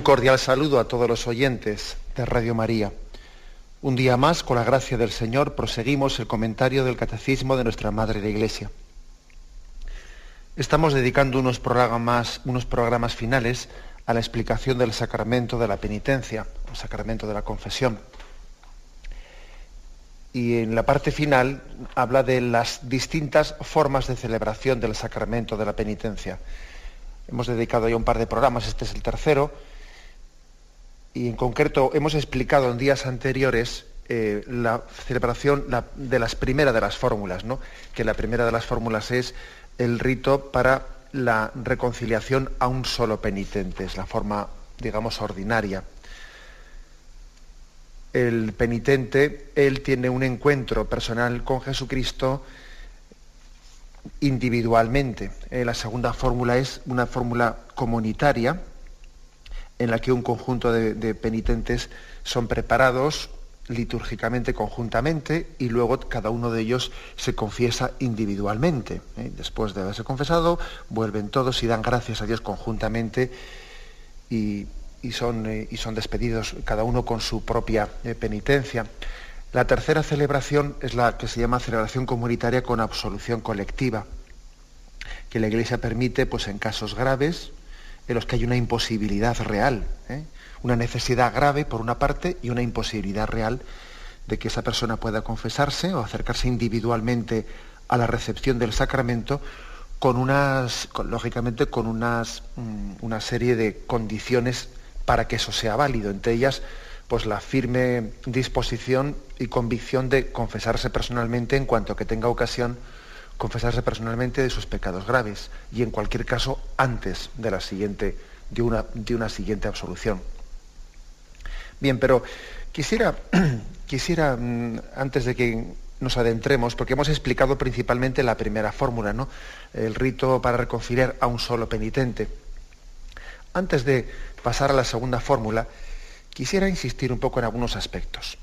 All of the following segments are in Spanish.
Un cordial saludo a todos los oyentes de Radio María. Un día más, con la gracia del Señor, proseguimos el comentario del Catecismo de nuestra Madre la Iglesia. Estamos dedicando unos programas, unos programas finales a la explicación del sacramento de la penitencia, el sacramento de la confesión. Y en la parte final habla de las distintas formas de celebración del sacramento de la penitencia. Hemos dedicado ya un par de programas, este es el tercero, y en concreto hemos explicado en días anteriores eh, la celebración de las primeras de las fórmulas, ¿no? que la primera de las fórmulas es el rito para la reconciliación a un solo penitente, es la forma, digamos, ordinaria. El penitente, él tiene un encuentro personal con Jesucristo individualmente. Eh, la segunda fórmula es una fórmula comunitaria, en la que un conjunto de, penitentes son preparados litúrgicamente conjuntamente y luego cada uno de ellos se confiesa individualmente. ¿eh? Después de haberse confesado, vuelven todos y dan gracias a Dios conjuntamente y, son, eh, y son, despedidos cada uno con su propia eh, penitencia. La tercera celebración es la que se llama celebración comunitaria con absolución colectiva, que la Iglesia permite pues, en casos graves, en los que hay una imposibilidad real, ¿eh? una necesidad grave por una parte y una imposibilidad real de que esa persona pueda confesarse o acercarse individualmente a la recepción del sacramento con unas, lógicamente, con unas, mm, una serie de condiciones para que eso sea válido. Entre ellas, pues la firme disposición y convicción de confesarse personalmente en cuanto que tenga ocasión confesarse personalmente de sus pecados graves y en cualquier caso antes de la siguiente de una, de una siguiente absolución. Bien, pero quisiera, quisiera mm, antes de que nos adentremos, porque hemos explicado principalmente la primera fórmula, ¿no? El rito para reconciliar a un solo penitente. Antes de pasar a la segunda fórmula, quisiera insistir un poco en algunos aspectos.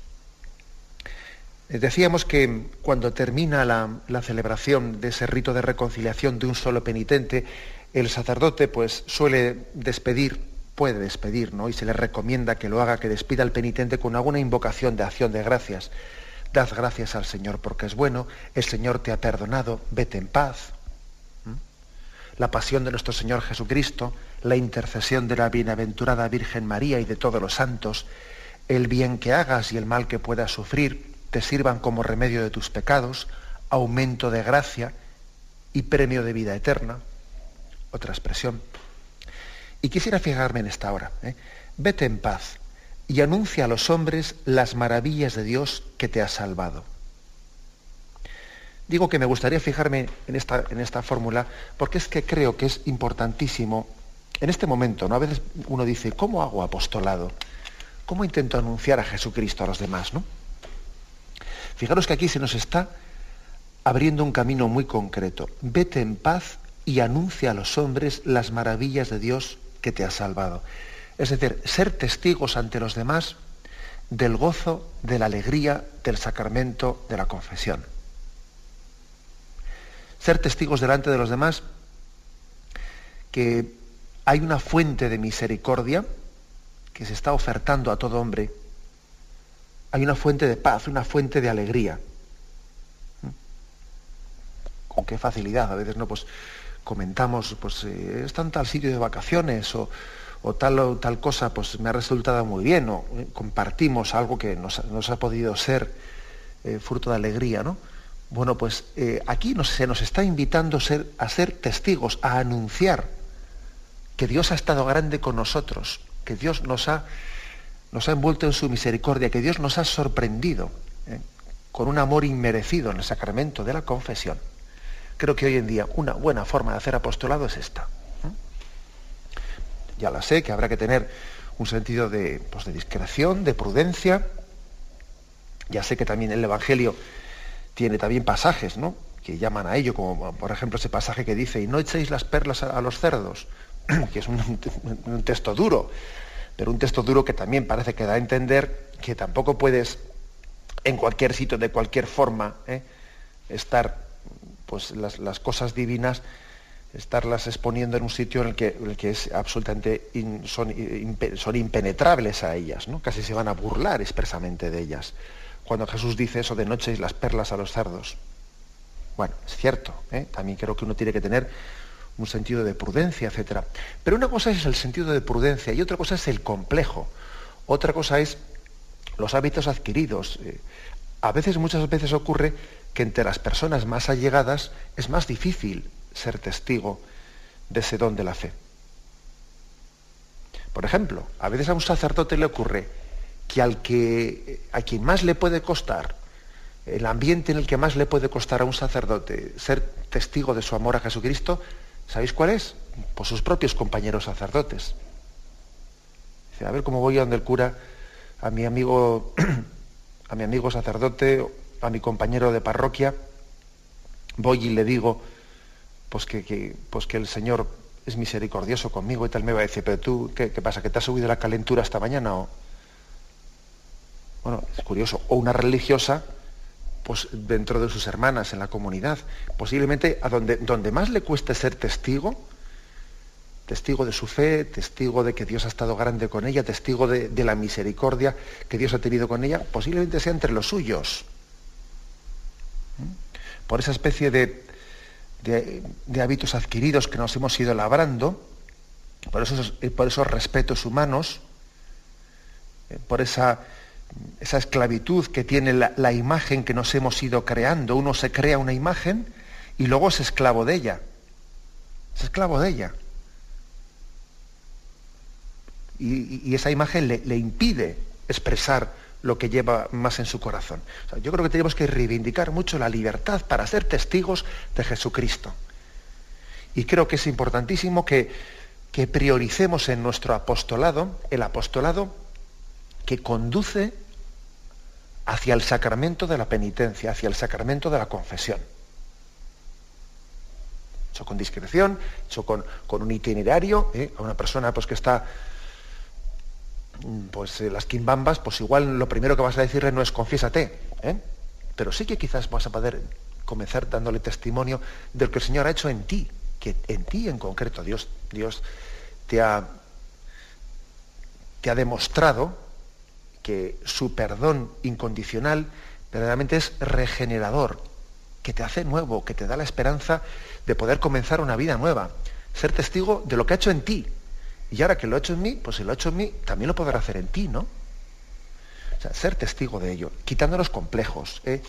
Eh, decíamos que cuando termina la, celebración de ese rito de reconciliación de un solo penitente, el sacerdote pues suele despedir, puede despedir, ¿no? Y se le recomienda que lo haga, que despida al penitente con alguna invocación de acción de gracias. Dad gracias al Señor porque es bueno, el Señor te ha perdonado, vete en paz. La pasión de nuestro Señor Jesucristo, la intercesión de la bienaventurada Virgen María y de todos los santos, el bien que hagas y el mal que puedas sufrir, te sirvan como remedio de tus pecados, aumento de gracia y premio de vida eterna. Otra expresión. Y quisiera fijarme en esta hora. ¿eh? Vete en paz y anuncia a los hombres las maravillas de Dios que te ha salvado. Digo que me gustaría fijarme en esta, en esta fórmula porque es que creo que es importantísimo en este momento. ¿no? A veces uno dice, ¿cómo hago apostolado? ¿Cómo intento anunciar a Jesucristo a los demás? ¿no? Fijaros que aquí se nos está abriendo un camino muy concreto. Vete en paz y anuncia a los hombres las maravillas de Dios que te ha salvado. Es decir, ser testigos ante los demás del gozo, de la alegría, del sacramento, de la confesión. Ser testigos delante de los demás que hay una fuente de misericordia que se está ofertando a todo hombre hay una fuente de paz, una fuente de alegría. ¿Mm? Con qué facilidad, a veces no, pues comentamos, pues eh, está en tal sitio de vacaciones o, tal o tal cosa, pues me ha resultado muy bien, o eh, compartimos algo que nos, ha podido ser eh, fruto de alegría, ¿no? Bueno, pues aquí se nos está invitando a ser testigos, a anunciar que Dios ha estado grande con nosotros, que Dios nos ha nos ha envuelto en su misericordia, que Dios nos ha sorprendido ¿eh? con un amor inmerecido en el sacramento de la confesión. Creo que hoy en día una buena forma de hacer apostolado es esta. ¿eh? Ya la sé, que habrá que tener un sentido de, pues, de discreción, de prudencia. Ya sé que también el Evangelio tiene también pasajes, ¿no? que llaman a ello, como por ejemplo ese pasaje que dice, y no echéis las perlas a, los cerdos, que es un, un, texto duro, pero un texto duro que también parece que da a entender que tampoco puedes en cualquier sitio, de cualquier forma, ¿eh? estar pues las, cosas divinas, estarlas exponiendo en un sitio en el que, el que es absolutamente son, son, impenetrables a ellas, ¿no? casi se van a burlar expresamente de ellas. Cuando Jesús dice eso de no echéis las perlas a los cerdos. Bueno, es cierto, ¿eh? también creo que uno tiene que tener un sentido de prudencia, etc. Pero una cosa es el sentido de prudencia y otra cosa es el complejo. Otra cosa es los hábitos adquiridos. Eh, a veces, muchas veces ocurre que entre las personas más allegadas es más difícil ser testigo de ese don de la fe. Por ejemplo, a veces a un sacerdote le ocurre que al que a quien más le puede costar el ambiente en el que más le puede costar a un sacerdote ser testigo de su amor a Jesucristo, ¿sabéis cuál es? Pues sus propios compañeros sacerdotes. Dice, a ver cómo voy a donde el cura, a mi amigo, a mi amigo sacerdote, a mi compañero de parroquia, voy y le digo, pues que, pues que el Señor es misericordioso conmigo y tal, me va a decir, pero tú, ¿qué, pasa? ¿Que te ha subido la calentura esta mañana? O... Bueno, es curioso. O una religiosa pues, dentro de sus hermanas, en la comunidad. Posiblemente a donde, donde más le cueste ser testigo, testigo de su fe, testigo de que Dios ha estado grande con ella, testigo de, la misericordia que Dios ha tenido con ella, posiblemente sea entre los suyos. ¿Mm? Por esa especie de, de, hábitos adquiridos que nos hemos ido labrando, por esos, por esos respetos humanos, eh, por esa esa esclavitud que tiene la, imagen que nos hemos ido creando. Uno se crea una imagen y luego es esclavo de ella. Es esclavo de ella. Y, esa imagen le, impide expresar lo que lleva más en su corazón. yo creo que tenemos que reivindicar mucho la libertad para ser testigos de Jesucristo. Y creo que es importantísimo que, que prioricemos en nuestro apostolado el apostolado que conduce hacia el sacramento de la penitencia, hacia el sacramento de la confesión. Hecho con discreción, hecho con, un itinerario, ¿eh? a una persona pues, que está mm, pues las quimbambas, pues igual lo primero que vas a decirle no es confiésate, ¿eh? pero sí que quizás vas a poder comenzar dándole testimonio de lo que el Señor ha hecho en ti, que en ti en concreto Dios, Dios te ha, te ha demostrado que su perdón incondicional verdaderamente es regenerador, que te hace nuevo, que te da la esperanza de poder comenzar una vida nueva, ser testigo de lo que ha hecho en ti. Y ahora que lo ha hecho en mí, pues si lo ha hecho en mí, también lo podrá hacer en ti, ¿no? O sea, ser testigo de ello, quitándonos complejos, ¿eh?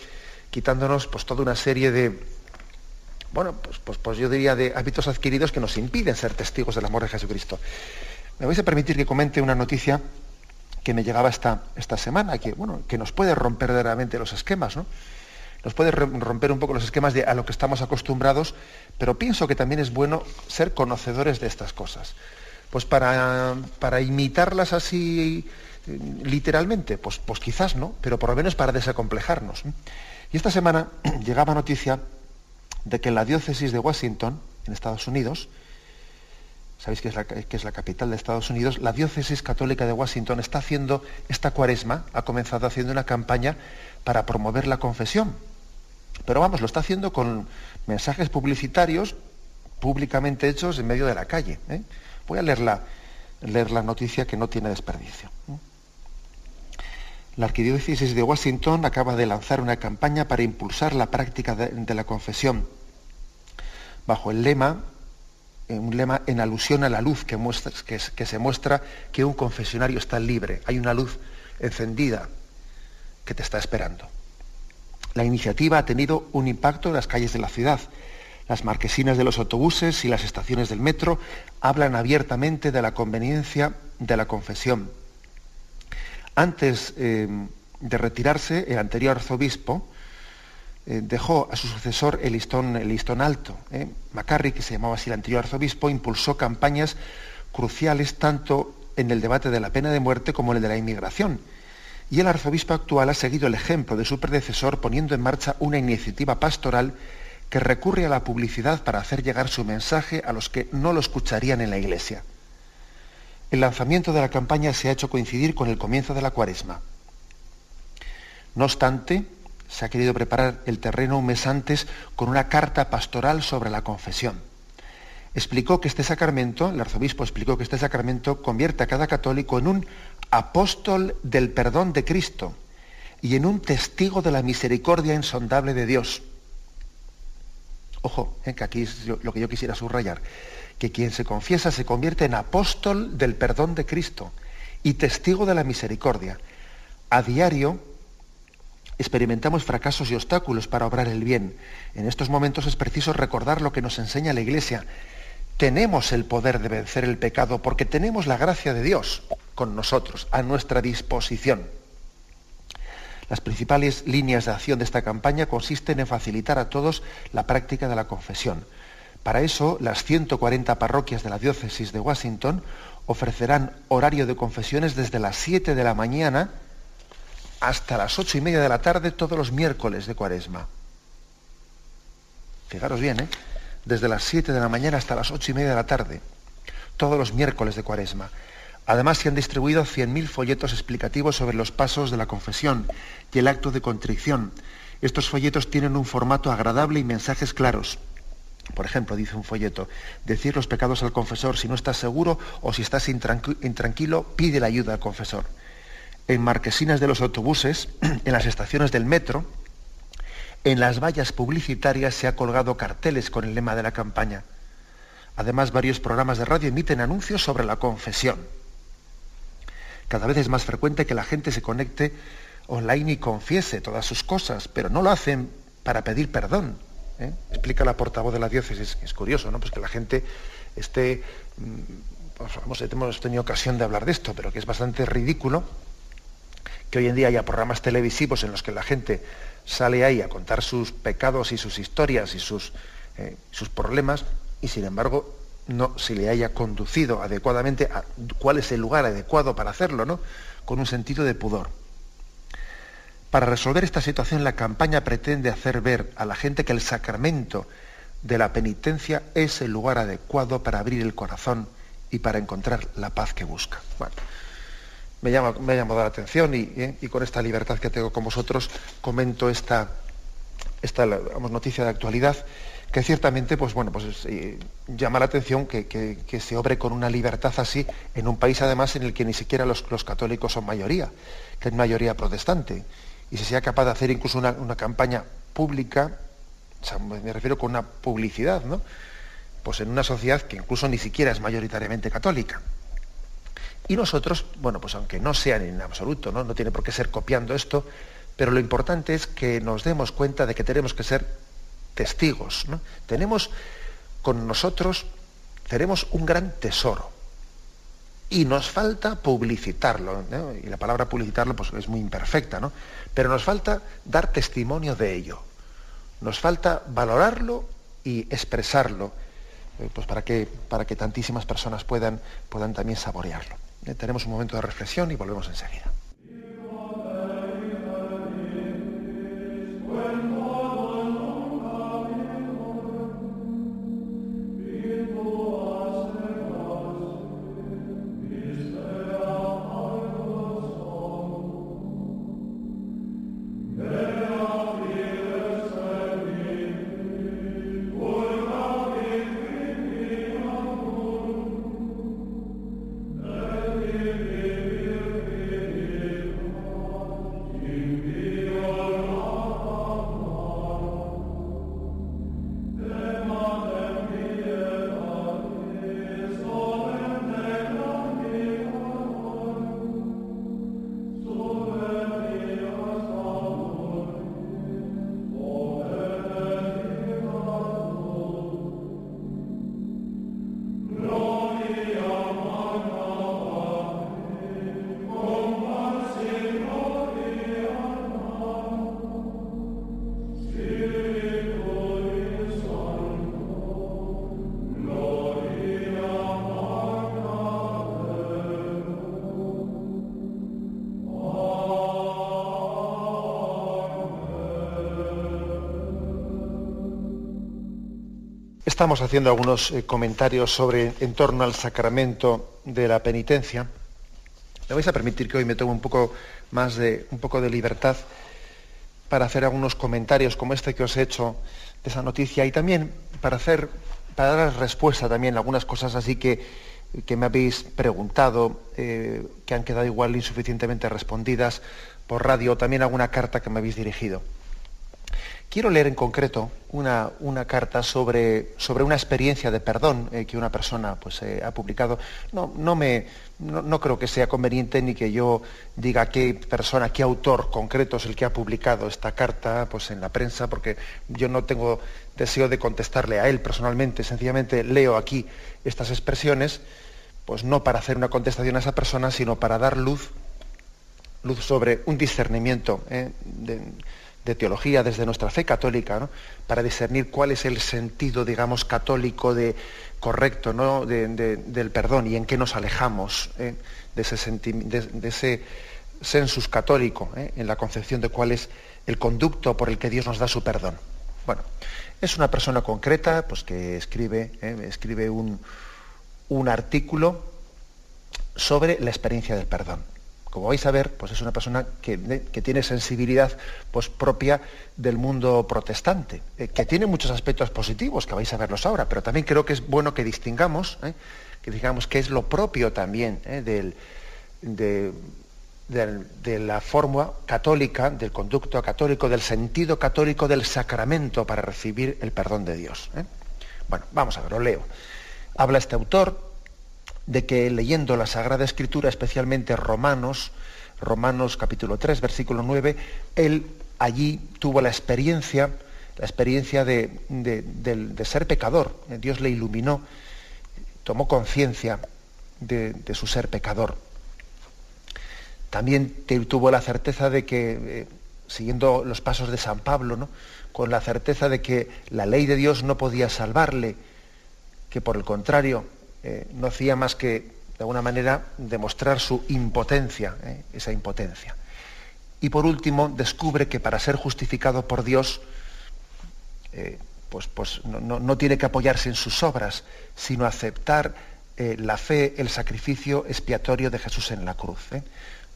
quitándonos pues toda una serie de, bueno, pues, pues, pues, yo diría de hábitos adquiridos que nos impiden ser testigos del amor de Jesucristo. Me vais a permitir que comente una noticia que me llegaba esta, esta semana, que, bueno, que nos puede romper verdaderamente los esquemas, ¿no? Nos puede romper un poco los esquemas de a lo que estamos acostumbrados, pero pienso que también es bueno ser conocedores de estas cosas. Pues para, para imitarlas así literalmente, pues, pues quizás no, pero por lo menos para desacomplejarnos. Y esta semana llegaba noticia de que en la diócesis de Washington, en Estados Unidos, sabéis que es, la, capital de Estados Unidos, la diócesis católica de Washington está haciendo esta cuaresma, ha comenzado haciendo una campaña para promover la confesión. Pero vamos, lo está haciendo con mensajes publicitarios públicamente hechos en medio de la calle. ¿eh? Voy a leer la, leer la noticia que no tiene desperdicio. La Arquidiócesis de Washington acaba de lanzar una campaña para impulsar la práctica de la confesión bajo el lema un lema en alusión a la luz que, muestra, que, se muestra que un confesionario está libre. Hay una luz encendida que te está esperando. La iniciativa ha tenido un impacto en las calles de la ciudad. Las marquesinas de los autobuses y las estaciones del metro hablan abiertamente de la conveniencia de la confesión. Antes eh, de retirarse, el anterior arzobispo eh, dejó a su sucesor el listón, alto. ¿eh? Macarry, que se llamaba así el anterior arzobispo, impulsó campañas cruciales tanto en el debate de la pena de muerte como en el de la inmigración. Y el arzobispo actual ha seguido el ejemplo de su predecesor poniendo en marcha una iniciativa pastoral que recurre a la publicidad para hacer llegar su mensaje a los que no lo escucharían en la iglesia. El lanzamiento de la campaña se ha hecho coincidir con el comienzo de la cuaresma. No obstante, se ha querido preparar el terreno un mes antes con una carta pastoral sobre la confesión. Explicó que este sacramento, el arzobispo explicó que este sacramento convierte a cada católico en un apóstol del perdón de Cristo y en un testigo de la misericordia insondable de Dios. Ojo, eh, que aquí es lo que yo quisiera subrayar, que quien se confiesa se convierte en apóstol del perdón de Cristo y testigo de la misericordia. A diario experimentamos fracasos y obstáculos para obrar el bien. En estos momentos es preciso recordar lo que nos enseña la Iglesia. Tenemos el poder de vencer el pecado porque tenemos la gracia de Dios con nosotros, a nuestra disposición. Las principales líneas de acción de esta campaña consisten en facilitar a todos la práctica de la confesión. Para eso, las 140 parroquias de la diócesis de Washington ofrecerán horario de confesiones desde las 7 de la mañana hasta las ocho y media de la tarde todos los miércoles de cuaresma. Fijaros bien, ¿eh? desde las 7 de la mañana hasta las ocho y media de la tarde, todos los miércoles de cuaresma. Además se han distribuido 100.000 folletos explicativos sobre los pasos de la confesión y el acto de contrición. Estos folletos tienen un formato agradable y mensajes claros. Por ejemplo, dice un folleto, decir los pecados al confesor, si no estás seguro o si estás intranquilo, pide la ayuda al confesor en marquesinas de los autobuses, en las estaciones del metro, en las vallas publicitarias se ha colgado carteles con el lema de la campaña. Además, varios programas de radio emiten anuncios sobre la confesión. Cada vez es más frecuente que la gente se conecte online y confiese todas sus cosas, pero no lo hacen para pedir perdón. ¿eh? Explica la portavoz de la diócesis. Es curioso, ¿no? Pues que la gente esté... Mm, pues, hemos tenido ocasión de hablar de esto, pero que es bastante ridículo que hoy en día haya programas televisivos en los que la gente sale ahí a contar sus pecados y sus historias y sus, eh, sus problemas, y sin embargo no se le haya conducido adecuadamente a cuál es el lugar adecuado para hacerlo, ¿no? Con un sentido de pudor. Para resolver esta situación, la campaña pretende hacer ver a la gente que el sacramento de la penitencia es el lugar adecuado para abrir el corazón y para encontrar la paz que busca. Me, llama, me ha llamado la atención ¿eh? y, con esta libertad que tengo con vosotros comento esta, esta noticia de actualidad que ciertamente pues, bueno, pues, eh, llama la atención que, se obre con una libertad así en un país además en el que ni siquiera los, católicos son mayoría, que es mayoría protestante, y se sea capaz de hacer incluso una, campaña pública, me refiero con una publicidad, ¿no? Pues en una sociedad que incluso ni siquiera es mayoritariamente católica. Y nosotros, bueno, pues aunque no sean en absoluto, ¿no? no tiene por qué ser copiando esto, pero lo importante es que nos demos cuenta de que tenemos que ser testigos. Tenemos con nosotros, tenemos un gran tesoro. Y nos falta publicitarlo. Y la palabra publicitarlo pues, es muy imperfecta, ¿no? Pero nos falta dar testimonio de ello. Nos falta valorarlo y expresarlo, eh, pues para que, para que tantísimas personas puedan, puedan también saborearlo. Eh, tenemos un momento de reflexión y volvemos enseguida. Estamos haciendo algunos eh, comentarios sobre en torno al sacramento de la penitencia. Me vais a permitir que hoy me tome un poco más de un poco de libertad para hacer algunos comentarios como este que os he hecho de esa noticia y también para hacer para dar respuesta también a algunas cosas así que, que me habéis preguntado, eh, que han quedado igual insuficientemente respondidas por radio, también alguna carta que me habéis dirigido. Quiero leer en concreto una, carta sobre, sobre, una experiencia de perdón eh, que una persona pues, eh, ha publicado. No, no, me, no, creo que sea conveniente ni que yo diga qué persona, qué autor concreto es el que ha publicado esta carta pues, en la prensa, porque yo no tengo deseo de contestarle a él personalmente. Sencillamente leo aquí estas expresiones, pues no para hacer una contestación a esa persona, sino para dar luz, luz sobre un discernimiento. Eh, de teología desde nuestra fe católica, para discernir cuál es el sentido, digamos, católico de correcto ¿no? del perdón y en qué nos alejamos ¿eh? de, ese de, ese sensus católico, ¿eh? en la concepción de cuál es el conducto por el que Dios nos da su perdón. Bueno, es una persona concreta pues, que escribe, ¿eh? escribe un, un artículo sobre la experiencia del perdón como vais a ver, pues es una persona que, tiene sensibilidad pues, propia del mundo protestante, eh, que tiene muchos aspectos positivos, que vais a verlos ahora, pero también creo que es bueno que distingamos, eh, que digamos que es lo propio también eh, del, de, la forma católica, del conducto católico, del sentido católico del sacramento para recibir el perdón de Dios. Bueno, vamos a ver, lo leo. Habla este autor de que leyendo la Sagrada Escritura, especialmente Romanos, Romanos capítulo 3, versículo 9, él allí tuvo la experiencia, la experiencia de, ser pecador. Dios le iluminó, tomó conciencia de, su ser pecador. También tuvo la certeza de que, eh, siguiendo los pasos de San Pablo, ¿no? con la certeza de que la ley de Dios no podía salvarle, que por el contrario, eh, no hacía más que, de alguna manera, demostrar su impotencia, eh, esa impotencia. Y por último, descubre que para ser justificado por Dios, eh, pues, pues no, tiene que apoyarse en sus obras, sino aceptar la fe, el sacrificio expiatorio de Jesús en la cruz.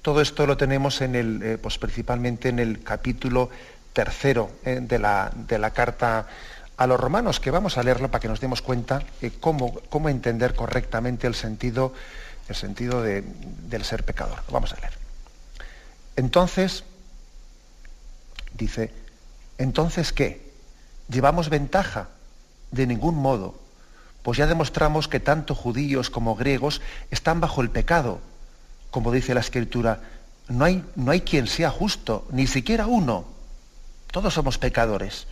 Todo esto lo tenemos en el, pues principalmente en el capítulo tercero de la, de la carta a los romanos, que vamos a leerlo para que nos demos cuenta de cómo, cómo entender correctamente el sentido, el sentido del ser pecador. vamos a leer. Entonces, dice, entonces ¿qué? ¿Llevamos ventaja? De ningún modo, pues ya demostramos que tanto judíos como griegos están bajo el pecado. Como dice la Escritura, no hay, no hay quien sea justo, ni siquiera uno. Todos somos pecadores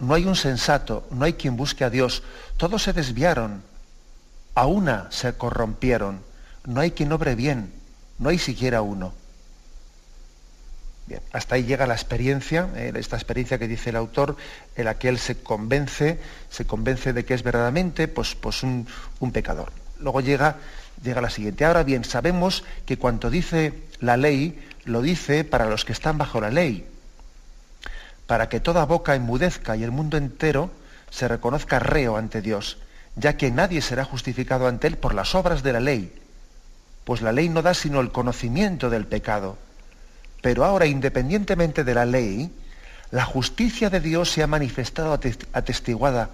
no hay un sensato, no hay quien busque a Dios, todos se desviaron, a una se corrompieron, no hay quien obre bien, no hay siquiera uno. Bien, hasta ahí llega la experiencia, eh, esta experiencia que dice el autor, en la que él se convence, se convence de que es verdaderamente pues, pues un, un pecador. Luego llega, llega la siguiente. Ahora bien, sabemos que cuanto dice la ley, lo dice para los que están bajo la ley para que toda boca enmudezca y el mundo entero se reconozca reo ante Dios, ya que nadie será justificado ante Él por las obras de la ley, pues la ley no da sino el conocimiento del pecado. Pero ahora, independientemente de la ley, la justicia de Dios se ha manifestado atestiguada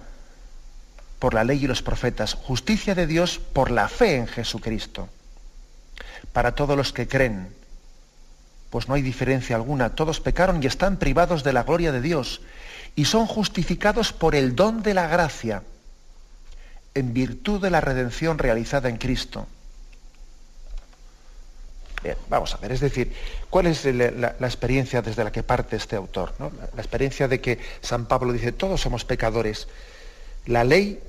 por la ley y los profetas, justicia de Dios por la fe en Jesucristo, para todos los que creen pues no hay diferencia alguna. Todos pecaron y están privados de la gloria de Dios y son justificados por el don de la gracia en virtud de la redención realizada en Cristo. Bien, vamos a ver, es decir, ¿cuál es la, experiencia desde la que parte este autor? la experiencia de que San Pablo dice, todos somos pecadores. La ley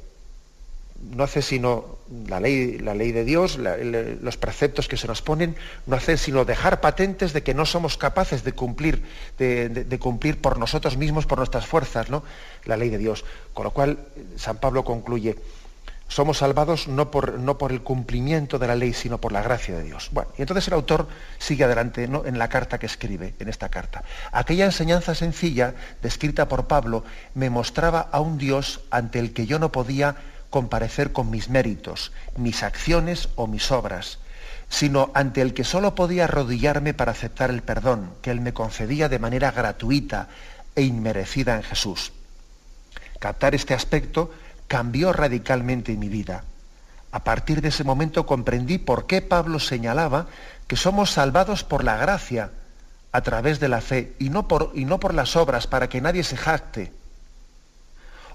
no hace sino la ley, la ley de Dios, los preceptos que se nos ponen, no hace sino dejar patentes de que no somos capaces de cumplir, de, cumplir por nosotros mismos, por nuestras fuerzas, ¿no? La ley de Dios. Con lo cual, San Pablo concluye, somos salvados no por, no por, el cumplimiento de la ley, sino por la gracia de Dios. Bueno, y entonces el autor sigue adelante en la carta que escribe, en esta carta. Aquella enseñanza sencilla, descrita por Pablo, me mostraba a un Dios ante el que yo no podía comparecer con mis méritos, mis acciones o mis obras, sino ante el que solo podía arrodillarme para aceptar el perdón que Él me concedía de manera gratuita e inmerecida en Jesús. Captar este aspecto cambió radicalmente mi vida. A partir de ese momento comprendí por qué Pablo señalaba que somos salvados por la gracia a través de la fe y no por, y no por las obras para que nadie se jacte.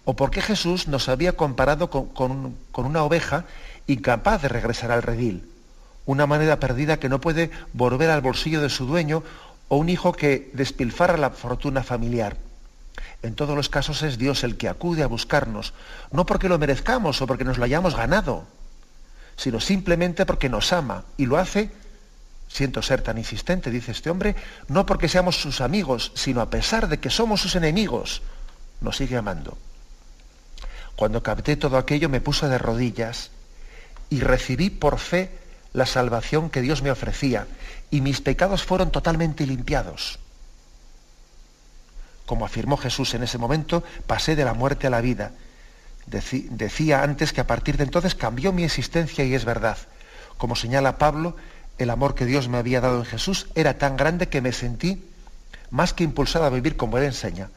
O por qué Jesús nos había comparado con, una oveja incapaz de regresar al redil, una manera perdida que no puede volver al bolsillo de su dueño o un hijo que despilfarra la fortuna familiar. En todos los casos es Dios el que acude a buscarnos, no porque lo merezcamos o porque nos lo hayamos ganado, sino simplemente porque nos ama y lo hace, siento ser tan insistente, dice este hombre, no porque seamos sus amigos, sino a pesar de que somos sus enemigos, nos sigue amando. Cuando capté todo aquello me puse de rodillas y recibí por fe la salvación que Dios me ofrecía y mis pecados fueron totalmente limpiados. Como afirmó Jesús en ese momento, pasé de la muerte a la vida. decía antes que a partir de entonces cambió mi existencia y es verdad. Como señala Pablo, el amor que Dios me había dado en Jesús era tan grande que me sentí más que impulsado a vivir como Él enseña.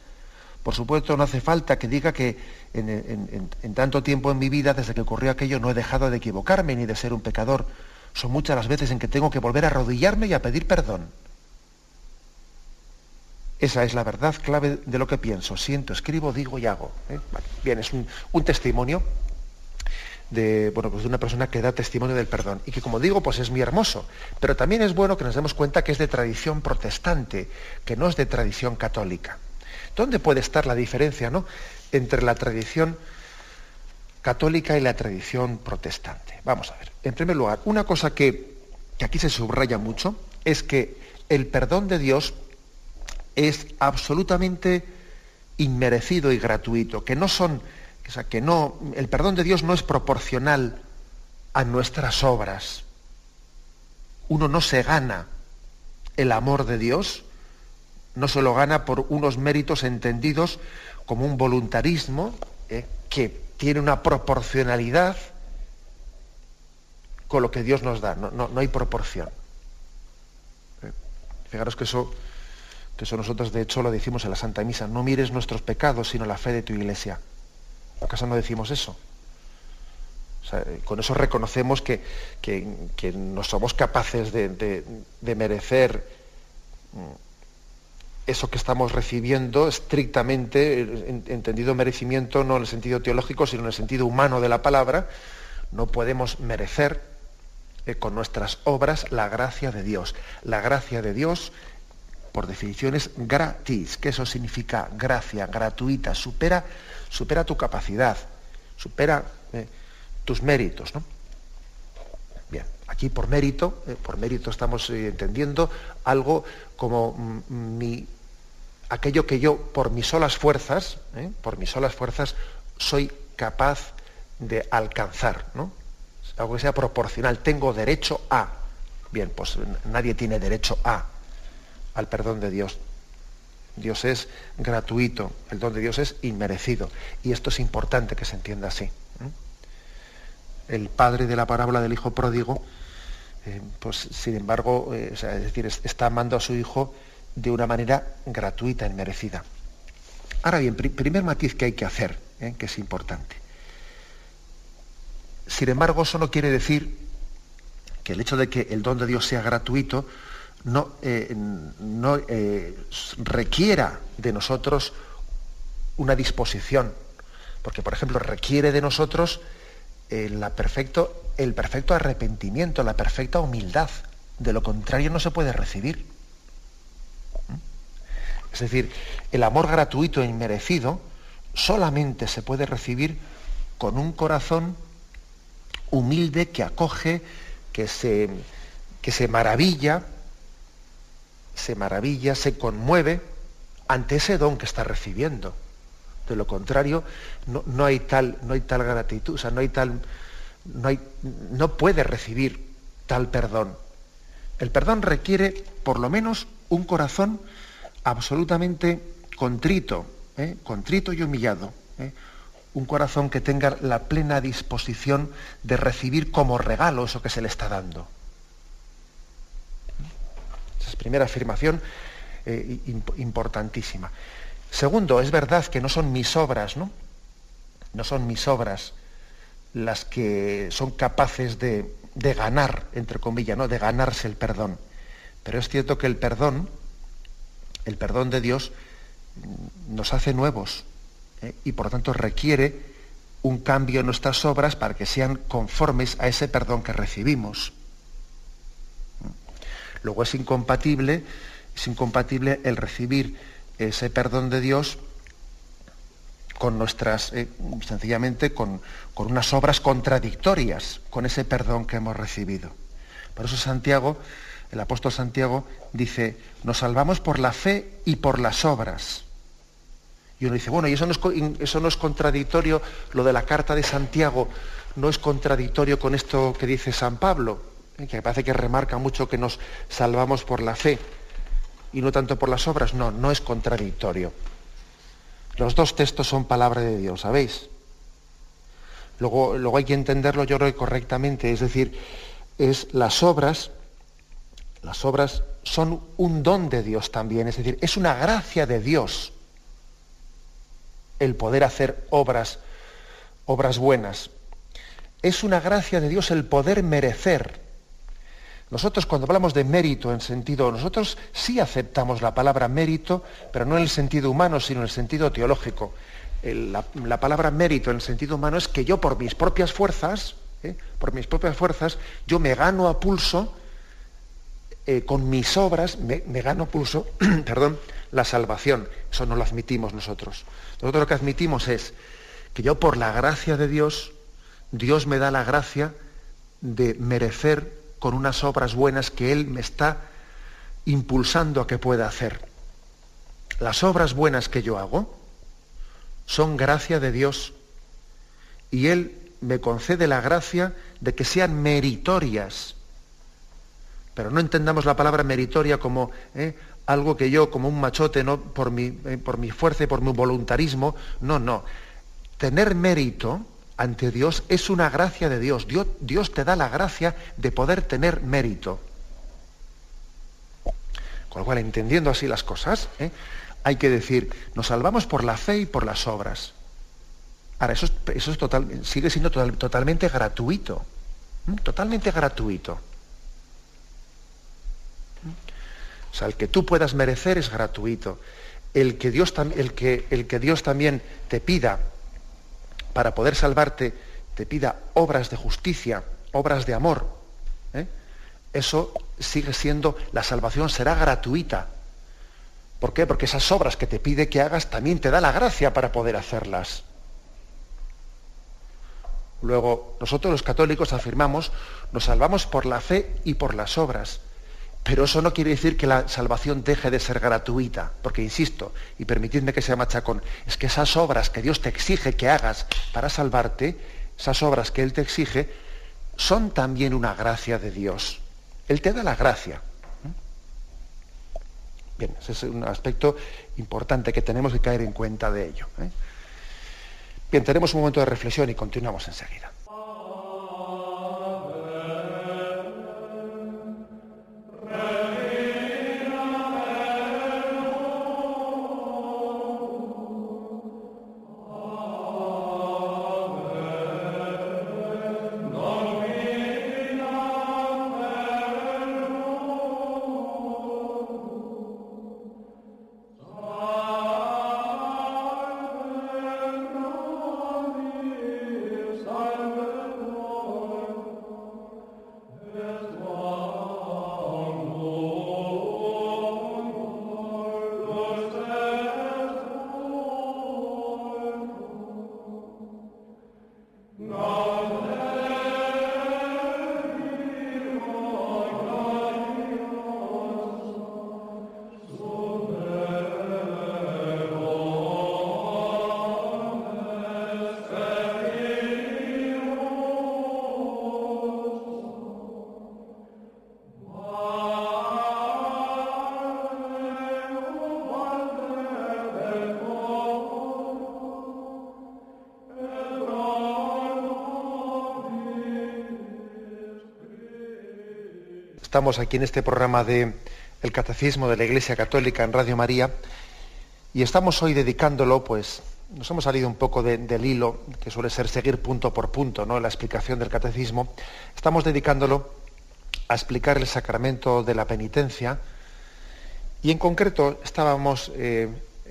Por supuesto, no hace falta que diga que en, tanto tiempo en mi vida, desde que ocurrió aquello, no he dejado de equivocarme ni de ser un pecador. Son muchas las veces en que tengo que volver a arrodillarme y a pedir perdón. Esa es la verdad clave de lo que pienso, siento, escribo, digo y hago. ¿eh? Bien, es un, testimonio de, bueno, pues de una persona que da testimonio del perdón y que como digo, pues es muy hermoso. Pero también es bueno que nos demos cuenta que es de tradición protestante, que no es de tradición católica. ¿Dónde puede estar la diferencia ¿no? entre la tradición católica y la tradición protestante? Vamos a ver. En primer lugar, una cosa que, que aquí se subraya mucho es que el perdón de Dios es absolutamente inmerecido y gratuito, que no son, o sea, que no, el perdón de Dios no es proporcional a nuestras obras. Uno no se gana el amor de Dios, no se lo gana por unos méritos entendidos como un voluntarismo eh, que tiene una proporcionalidad con lo que Dios nos da. No, no, hay proporción. Eh, fijaros que eso que eso nosotros de hecho lo decimos en la Santa Misa, no mires nuestros pecados, sino la fe de tu iglesia. ¿Acaso no decimos eso? con eso reconocemos que, no somos capaces de, merecer mm, eso que estamos recibiendo estrictamente, entendido merecimiento no en el sentido teológico, sino en el sentido humano de la palabra, no podemos merecer eh, con nuestras obras la gracia de Dios. La gracia de Dios por definición es gratis, que eso significa gracia, gratuita, supera, supera tu capacidad, supera eh, tus méritos. ¿no? Bien, aquí por mérito, eh, por mérito estamos entendiendo algo como mm, mi, aquello que yo por mis solas fuerzas, por mis solas fuerzas, soy capaz de alcanzar, ¿no? Algo que sea proporcional, tengo derecho a. Bien, pues nadie tiene derecho a al perdón de Dios. Dios es gratuito, el don de Dios es inmerecido. Y esto es importante que se entienda así. El padre de la parábola del hijo pródigo, eh, pues sin embargo, eh, es decir, está amando a su hijo de una manera gratuita, inmerecida. Ahora bien, primer matiz que hay que hacer, eh, que es importante. Sin embargo, eso no quiere decir que el hecho de que el don de Dios sea gratuito no, eh, no eh, requiera de nosotros una disposición, porque por ejemplo requiere de nosotros la perfecto, el perfecto arrepentimiento, la perfecta humildad. De lo contrario no se puede recibir. Es decir, el amor gratuito e inmerecido solamente se puede recibir con un corazón humilde que acoge, que se, que se maravilla se maravilla, se conmueve ante ese don que está recibiendo. De lo contrario, no, hay, tal, no hay tal gratitud, o sea, no hay tal. No, hay, no puede recibir tal perdón. El perdón requiere, por lo menos, un corazón absolutamente contrito, ¿eh? contrito y humillado. ¿eh? Un corazón que tenga la plena disposición de recibir como regalo eso que se le está dando. Esa es primera afirmación eh, importantísima. Segundo, es verdad que no son mis obras, ¿no? No son mis obras las que son capaces de, de ganar, entre comillas, ¿no? De ganarse el perdón. Pero es cierto que el perdón, el perdón de Dios, nos hace nuevos ¿eh? y por lo tanto requiere un cambio en nuestras obras para que sean conformes a ese perdón que recibimos. Luego es incompatible, es incompatible el recibir ese perdón de Dios con nuestras, eh, sencillamente con, con, unas obras contradictorias con ese perdón que hemos recibido. Por eso Santiago, el apóstol Santiago, dice, nos salvamos por la fe y por las obras. Y uno dice, bueno, y eso no, es, contradictorio, lo de la carta de Santiago no es contradictorio con esto que dice San Pablo, ¿eh? que parece que remarca mucho que nos salvamos por la fe y no tanto por las obras. No, no es contradictorio. Los dos textos son palabra de Dios, ¿sabéis? Luego, luego hay que entenderlo yo creo correctamente, es decir, es las obras, las obras son un don de Dios también, es decir, es una gracia de Dios el poder hacer obras, obras buenas. Es una gracia de Dios el poder merecer. Nosotros cuando hablamos de mérito en sentido, nosotros sí aceptamos la palabra mérito, pero no en el sentido humano, sino en el sentido teológico. la, palabra mérito en el sentido humano es que yo por mis propias fuerzas, ¿eh? por mis propias fuerzas, yo me gano a pulso, eh, con mis obras, me, me gano pulso, perdón, la salvación. Eso no lo admitimos nosotros. Nosotros lo que admitimos es que yo por la gracia de Dios, Dios me da la gracia de merecer con unas obras buenas que Él me está impulsando a que pueda hacer. Las obras buenas que yo hago son gracia de Dios y Él me concede la gracia de que sean meritorias. Pero no entendamos la palabra meritoria como eh, algo que yo, como un machote, ¿no? por, mi, eh, por mi fuerza y por mi voluntarismo. No, no. Tener mérito ante Dios es una gracia de Dios. Dios. Dios te da la gracia de poder tener mérito. Con lo cual, entendiendo así las cosas, ¿eh? hay que decir, nos salvamos por la fe y por las obras. Ahora, eso, eso es total, sigue siendo totalmente gratuito. Totalmente gratuito. O sea, el que tú puedas merecer es gratuito. El que Dios, el que, el que Dios también te pida para poder salvarte, te pida obras de justicia, obras de amor, ¿eh? eso sigue siendo, la salvación será gratuita. ¿Por qué? Porque esas obras que te pide que hagas también te da la gracia para poder hacerlas. Luego, nosotros los católicos afirmamos, nos salvamos por la fe y por las obras. Pero eso no quiere decir que la salvación deje de ser gratuita, porque insisto, y permitidme que sea machacón, es que esas obras que Dios te exige que hagas para salvarte, esas obras que Él te exige, son también una gracia de Dios. Él te da la gracia. Bien, ese es un aspecto importante que tenemos que caer en cuenta de ello. ¿eh? Bien, tenemos un momento de reflexión y continuamos enseguida. Amen. Estamos aquí en este programa de El Catecismo de la Iglesia Católica en Radio María y estamos hoy dedicándolo, pues, nos hemos salido un poco del hilo, que suele ser seguir punto por punto, ¿no? La explicación del catecismo. Estamos dedicándolo a explicar el sacramento de la penitencia y en concreto estábamos, eh,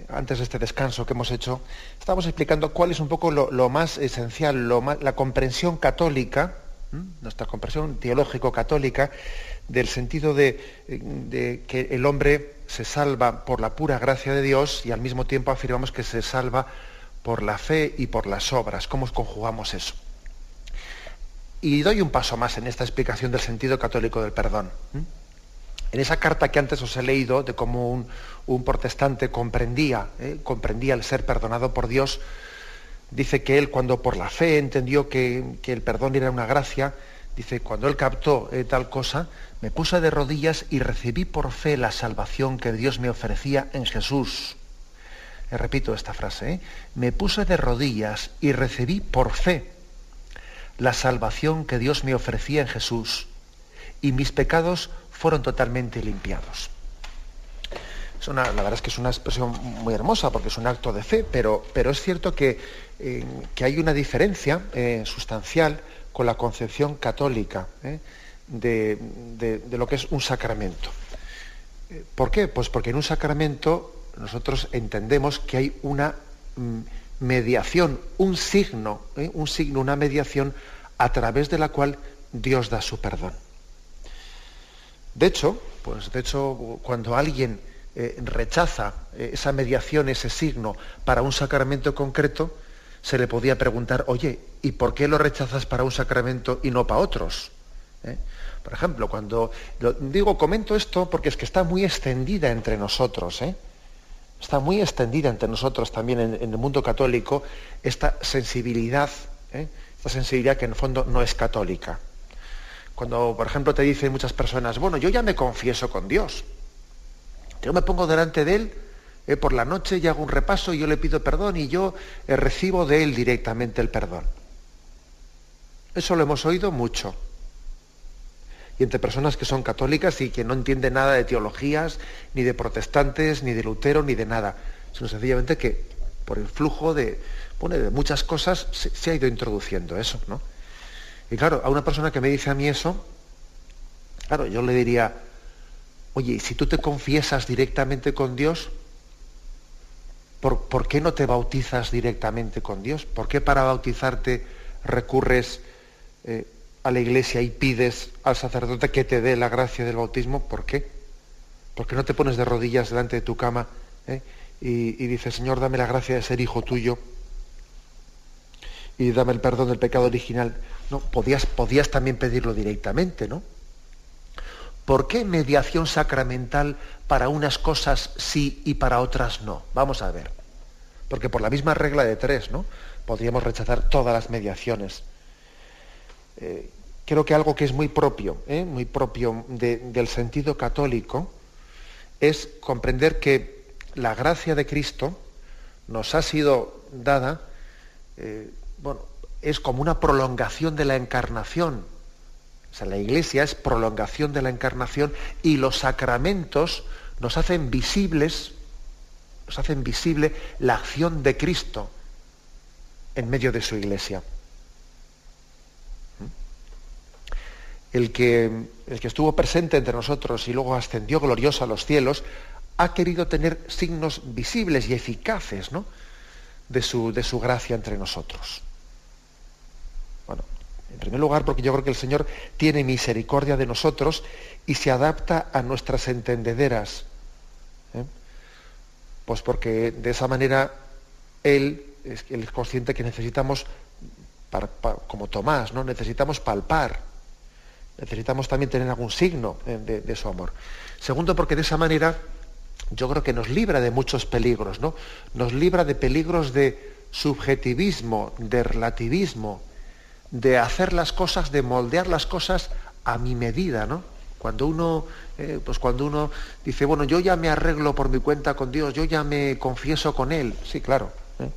antes de este descanso que hemos hecho, estábamos explicando cuál es un poco lo, más esencial, lo la comprensión católica, nuestra comprensión teológico-católica, del sentido de, que el hombre se salva por la pura gracia de Dios y al mismo tiempo afirmamos que se salva por la fe y por las obras. ¿Cómo conjugamos eso? Y doy un paso más en esta explicación del sentido católico del perdón. En esa carta que antes os he leído de cómo un, protestante comprendía, ¿eh? comprendía el ser perdonado por Dios, dice que él cuando por la fe entendió que, el perdón era una gracia, dice, cuando él captó eh, tal cosa, me puse de rodillas y recibí por fe la salvación que Dios me ofrecía en Jesús. Eh, repito esta frase, ¿eh? me puse de rodillas y recibí por fe la salvación que Dios me ofrecía en Jesús y mis pecados fueron totalmente limpiados. la verdad es que es una expresión muy hermosa porque es un acto de fe, pero, pero es cierto que, que hay una diferencia sustancial con la concepción católica de, lo que es un sacramento. ¿Por qué? Pues porque en un sacramento nosotros entendemos que hay una mm, mediación, un signo, ¿eh? un signo, una mediación a través de la cual Dios da su perdón. De hecho, pues de hecho, cuando alguien eh, rechaza eh, esa mediación, ese signo para un sacramento concreto, se le podía preguntar, oye, ¿y por qué lo rechazas para un sacramento y no para otros? ¿Eh? Por ejemplo, cuando digo, comento esto porque es que está muy extendida entre nosotros, ¿eh? está muy extendida entre nosotros también en, el mundo católico esta sensibilidad, ¿eh? esta sensibilidad que en el fondo no es católica. Cuando, por ejemplo, te dicen muchas personas, bueno, yo ya me confieso con Dios, yo me pongo delante de Él por la noche y hago un repaso y yo le pido perdón y yo recibo de Él directamente el perdón. Eso lo hemos oído mucho y entre personas que son católicas y que no entienden nada de teologías, ni de protestantes, ni de Lutero, ni de nada, sino sencillamente que por el flujo de, de muchas cosas se, ha ido introduciendo eso, ¿no? Y claro, a una persona que me dice a mí eso, claro, yo le diría, oye, si tú te confiesas directamente con Dios, ¿por, qué no te bautizas directamente con Dios? ¿Por qué para bautizarte recurres eh, a la iglesia y pides al sacerdote que te dé la gracia del bautismo, ¿por qué? Porque no te pones de rodillas delante de tu cama eh? y, dices, Señor, dame la gracia de ser hijo tuyo y dame el perdón del pecado original. No, podías, podías también pedirlo directamente, ¿no? ¿Por qué mediación sacramental para unas cosas sí y para otras no? Vamos a ver. Porque por la misma regla de tres, ¿no? Podríamos rechazar todas las mediaciones. Eh, creo que algo que es muy propio, ¿eh? muy propio del sentido católico, es comprender que la gracia de Cristo nos ha sido dada, eh, bueno, es como una prolongación de la encarnación. O sea, la iglesia es prolongación de la encarnación y los sacramentos nos hacen visibles, nos hacen visible la acción de Cristo en medio de su iglesia. el que, el que estuvo presente entre nosotros y luego ascendió glorioso a los cielos, ha querido tener signos visibles y eficaces ¿no? de, su, de su gracia entre nosotros. En primer lugar porque yo creo que el Señor tiene misericordia de nosotros y se adapta a nuestras entendederas. ¿eh? Pues porque de esa manera Él es, es consciente que necesitamos, como Tomás, ¿no? necesitamos palpar necesitamos también tener algún signo eh, de, su amor. Segundo, porque de esa manera yo creo que nos libra de muchos peligros, ¿no? Nos libra de peligros de subjetivismo, de relativismo, de hacer las cosas, de moldear las cosas a mi medida, ¿no? Cuando uno, eh, pues cuando uno dice, bueno, yo ya me arreglo por mi cuenta con Dios, yo ya me confieso con Él, sí, claro, ¿eh?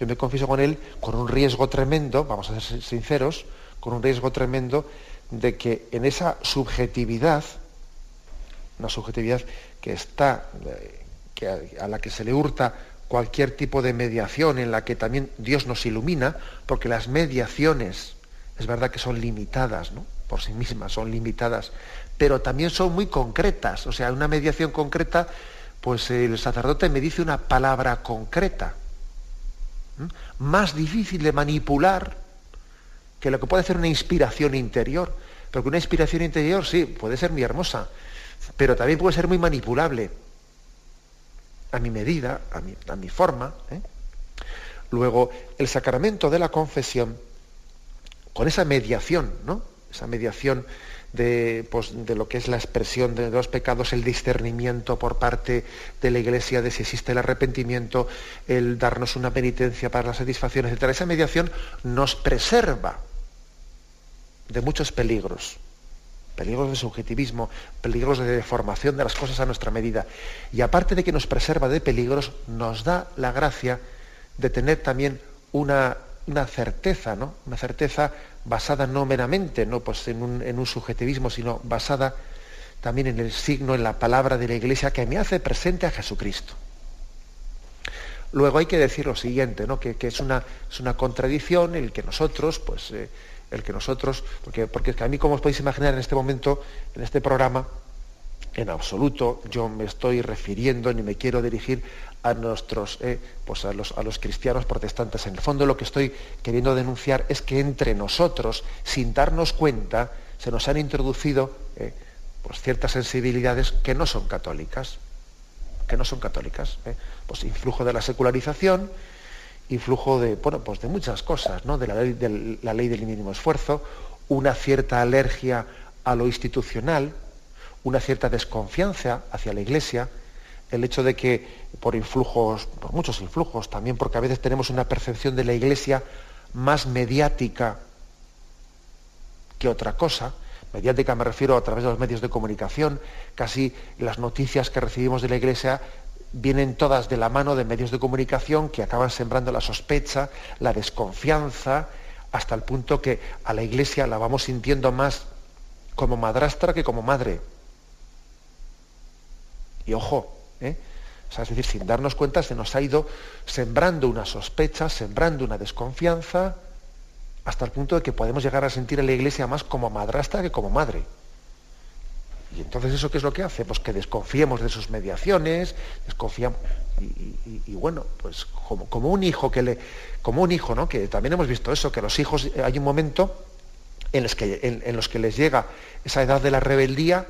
yo me confieso con Él con un riesgo tremendo, vamos a ser sinceros, con un riesgo tremendo de que en esa subjetividad una subjetividad que está, que a, la que se le hurta cualquier tipo de mediación en la que también Dios nos ilumina, porque las mediaciones es verdad que son limitadas, ¿no? por sí mismas, son limitadas, pero también son muy concretas. O sea, una mediación concreta, pues el sacerdote me dice una palabra concreta, más difícil de manipular que lo que puede ser una inspiración interior. Porque una inspiración interior, sí, puede ser muy hermosa, pero también puede ser muy manipulable a mi medida, a mi, a mi forma. ¿eh? Luego, el sacramento de la confesión, con esa mediación, ¿no? Esa mediación de, pues, de, lo que es la expresión de los pecados, el discernimiento por parte de la Iglesia de si existe el arrepentimiento, el darnos una penitencia para las satisfacciones, etc. Esa mediación nos preserva de muchos peligros, peligros de subjetivismo, peligros de deformación de las cosas a nuestra medida. Y aparte de que nos preserva de peligros, nos da la gracia de tener también una, una certeza, ¿no? Una certeza basada no meramente ¿no? Pues en, un, en un subjetivismo, sino basada también en el signo, en la palabra de la Iglesia que me hace presente a Jesucristo. Luego hay que decir lo siguiente, ¿no? que, es, una, es, una, contradicción el que nosotros, pues, eh, el que nosotros, porque, porque a mí, como os podéis imaginar en este momento, en este programa, en absoluto yo me estoy refiriendo ni me quiero dirigir a nuestros, eh, pues a los, a los, cristianos protestantes. En el fondo lo que estoy queriendo denunciar es que entre nosotros, sin darnos cuenta, se nos han introducido eh, pues ciertas sensibilidades que no son católicas, que no son católicas. Eh. Pues influjo de la secularización, influjo de, bueno, pues de muchas cosas, ¿no? de, la ley, de la ley del mínimo esfuerzo, una cierta alergia a lo institucional, una cierta desconfianza hacia la Iglesia, el hecho de que por influjos, por muchos influjos, también porque a veces tenemos una percepción de la Iglesia más mediática que otra cosa, mediática me refiero a través de los medios de comunicación, casi las noticias que recibimos de la Iglesia vienen todas de la mano de medios de comunicación que acaban sembrando la sospecha, la desconfianza, hasta el punto que a la Iglesia la vamos sintiendo más como madrastra que como madre. Y ojo, ¿eh? Es decir, sin darnos cuenta se nos ha ido sembrando una sospecha, sembrando una desconfianza, hasta el punto de que podemos llegar a sentir a la iglesia más como madrastra que como madre. Y entonces eso qué es lo que hace? Pues que desconfiemos de sus mediaciones, desconfiamos. Y, bueno, pues como, un hijo que le. Como un hijo, ¿no? Que también hemos visto eso, que los hijos hay un momento en los que, en los que les llega esa edad de la rebeldía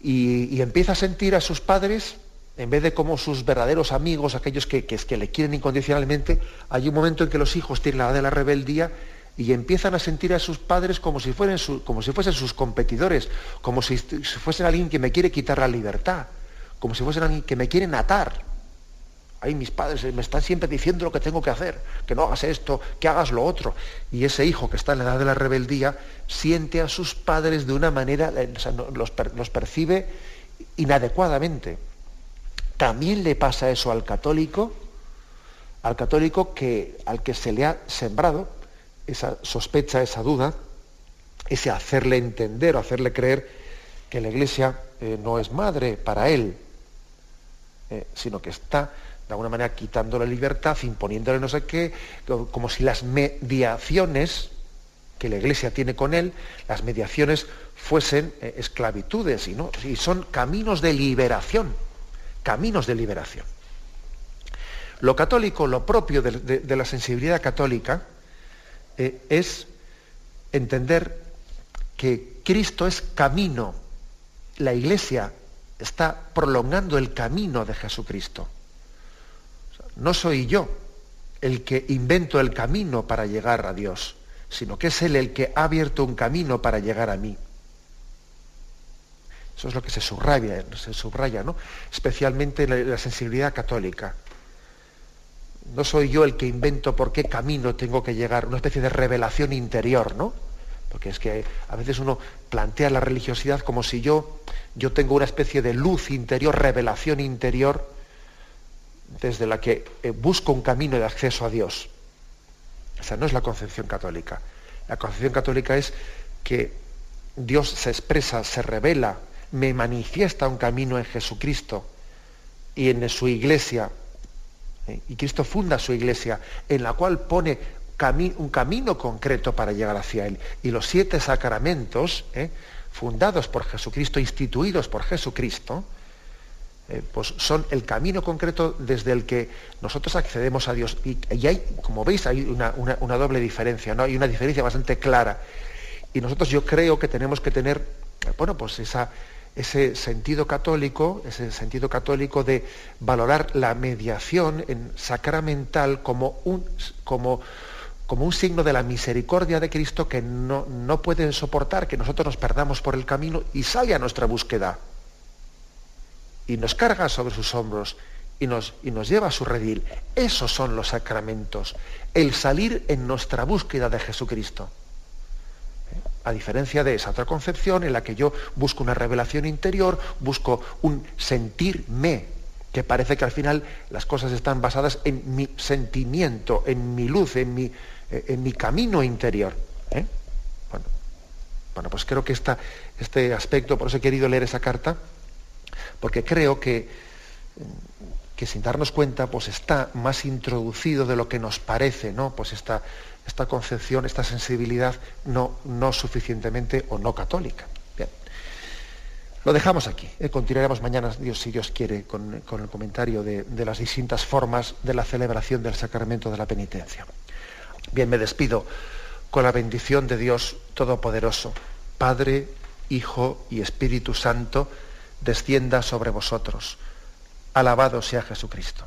y, empieza a sentir a sus padres, en vez de como sus verdaderos amigos, aquellos que, que, le quieren incondicionalmente, hay un momento en que los hijos tienen la edad de la rebeldía y empiezan a sentir a sus padres como si, como si fuesen sus competidores, como si fuesen alguien que me quiere quitar la libertad, como si fuesen alguien que me quieren atar. Ahí mis padres me están siempre diciendo lo que tengo que hacer, que no hagas esto, que hagas lo otro. Y ese hijo que está en la edad de la rebeldía siente a sus padres de una manera, eh, los percibe inadecuadamente. También le pasa eso al católico, al católico que, al que se le ha sembrado esa sospecha, esa duda, ese hacerle entender o hacerle creer que la iglesia eh, no es madre para él, eh, sino que está de alguna manera quitando la libertad, imponiéndole no sé qué, como si las mediaciones que la Iglesia tiene con él, las mediaciones fuesen eh, esclavitudes y, ¿no? y son caminos de liberación, caminos de liberación. Lo católico, lo propio de, la sensibilidad católica, eh, es entender que Cristo es camino, la Iglesia está prolongando el camino de Jesucristo no soy yo el que invento el camino para llegar a Dios, sino que es Él el que ha abierto un camino para llegar a mí. Eso es lo que se subraya, ¿no? especialmente en la, sensibilidad católica. No soy yo el que invento por qué camino tengo que llegar, una especie de revelación interior, ¿no? Porque es que a veces uno plantea la religiosidad como si yo, yo tengo una especie de luz interior, revelación interior, desde la que eh, busco un camino de acceso a Dios. Esa no es la concepción católica. La concepción católica es que Dios se expresa, se revela me manifiesta un camino en Jesucristo y en su iglesia, ¿eh? y Cristo funda su iglesia, en la cual pone un camino concreto para llegar hacia Él. Y los siete sacramentos, ¿eh? fundados por Jesucristo, instituidos por Jesucristo, eh, pues son el camino concreto desde el que nosotros accedemos a Dios. Y, hay, como veis, hay una, doble diferencia, ¿no? Hay una diferencia bastante clara. Y nosotros yo creo que tenemos que tener, bueno, pues esa, ese sentido católico, ese sentido católico de valorar la mediación en sacramental como un, como, como un signo de la misericordia de Cristo que no, no puede soportar que nosotros nos perdamos por el camino y sale a nuestra búsqueda y nos carga sobre sus hombros y nos, y nos lleva a su redil. Esos son los sacramentos, el salir en nuestra búsqueda de Jesucristo. A diferencia de esa otra concepción en la que yo busco una revelación interior, busco un sentirme, que parece que al final las cosas están basadas en mi sentimiento, en mi luz, en mi, eh, en mi camino interior. ¿eh? Bueno, bueno, pues creo que este aspecto, por eso he querido leer esa carta, porque creo que, que sin darnos cuenta, pues está más introducido de lo que nos parece, ¿no? Pues esta, esta concepción, esta sensibilidad no, no suficientemente o no católica. Bien. Lo dejamos aquí. ¿eh? Continuaremos mañana, Dios, si Dios quiere, con, el comentario de, de, las distintas formas de la celebración del sacramento de la penitencia. Bien, me despido con la bendición de Dios Todopoderoso, Padre, Hijo y Espíritu Santo, descienda sobre vosotros. Alabado sea Jesucristo.